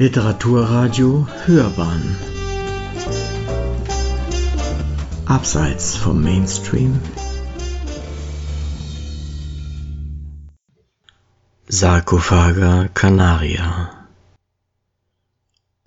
Literaturradio Hörbahn. Abseits vom Mainstream. Sarkophaga Canaria.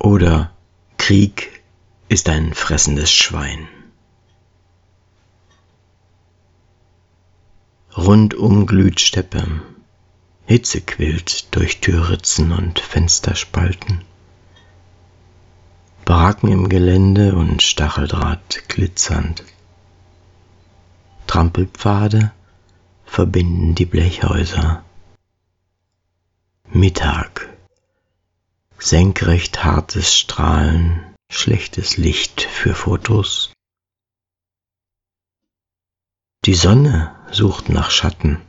Oder Krieg ist ein fressendes Schwein. Rundum glüht Steppe, Hitze quillt durch Türritzen und Fensterspalten. Baracken im Gelände und Stacheldraht glitzernd. Trampelpfade verbinden die Blechhäuser. Mittag. Senkrecht hartes Strahlen, schlechtes Licht für Fotos. Die Sonne sucht nach Schatten.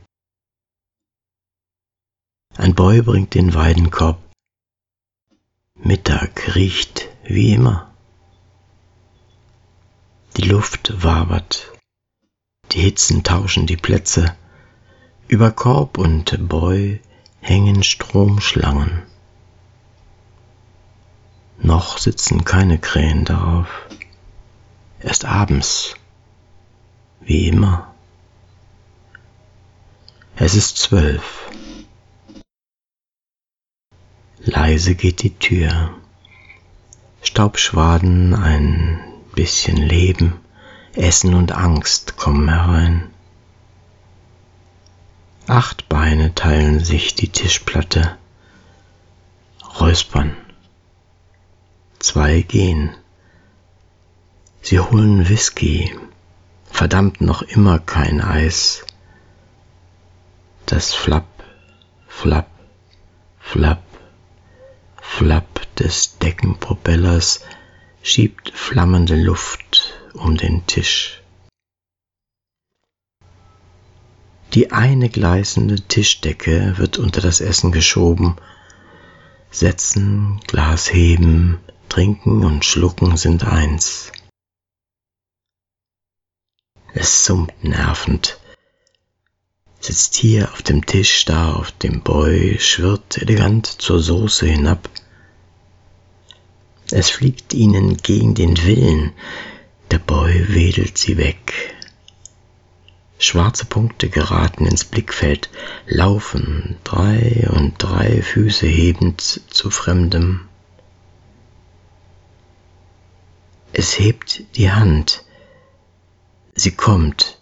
Ein Boy bringt den Weidenkorb. Mittag riecht wie immer. Die Luft wabert. Die Hitzen tauschen die Plätze. Über Korb und Boy hängen Stromschlangen. Noch sitzen keine Krähen darauf. Erst abends, wie immer. Es ist zwölf. Leise geht die Tür. Staubschwaden, ein bisschen Leben, Essen und Angst kommen herein. Acht Beine teilen sich die Tischplatte. Räuspern. Zwei gehen. Sie holen Whisky. Verdammt noch immer kein Eis. Das Flapp, Flapp, Flapp Flapp des Deckenpropellers schiebt flammende Luft um den Tisch. Die eine gleißende Tischdecke wird unter das Essen geschoben. Setzen, Glas heben, trinken und schlucken sind eins. Es summt nervend. Sitzt hier auf dem Tisch, da auf dem Boy, schwirrt elegant zur Soße hinab. Es fliegt ihnen gegen den Willen, der Boy wedelt sie weg. Schwarze Punkte geraten ins Blickfeld, laufen drei und drei Füße hebend zu Fremdem. Es hebt die Hand. Sie kommt.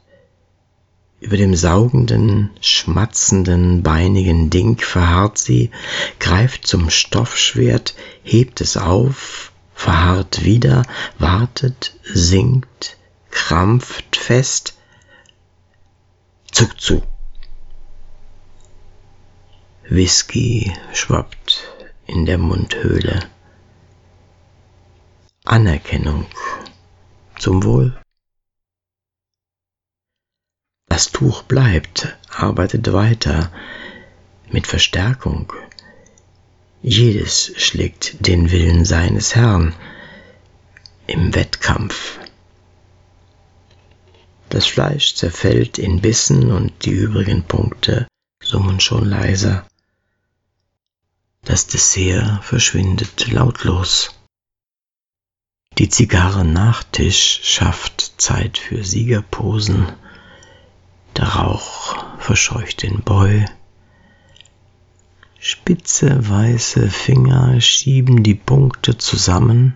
Über dem saugenden, schmatzenden, beinigen Ding verharrt sie, greift zum Stoffschwert, hebt es auf, verharrt wieder, wartet, sinkt, krampft fest, zuckt zu. Whisky schwappt in der Mundhöhle. Anerkennung zum Wohl. Das Tuch bleibt, arbeitet weiter mit Verstärkung. Jedes schlägt den Willen seines Herrn im Wettkampf. Das Fleisch zerfällt in Bissen und die übrigen Punkte summen schon leiser. Das Dessert verschwindet lautlos. Die Zigarre nach Tisch schafft Zeit für Siegerposen. Der Rauch verscheucht den Boy. Spitze weiße Finger schieben die Punkte zusammen.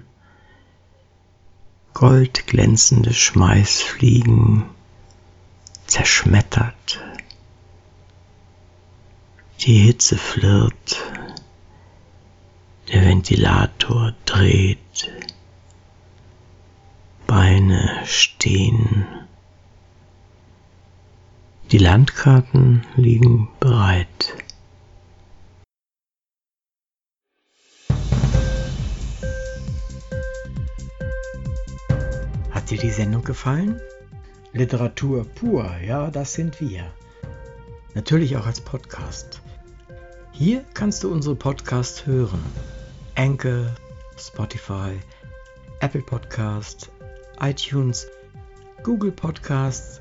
Goldglänzende Schmeißfliegen zerschmettert. Die Hitze flirrt. Der Ventilator dreht. Beine stehen. Die Landkarten liegen bereit. Hat dir die Sendung gefallen? Literatur pur, ja, das sind wir. Natürlich auch als Podcast. Hier kannst du unsere Podcasts hören. Anchor, Spotify, Apple Podcast, iTunes, Google Podcasts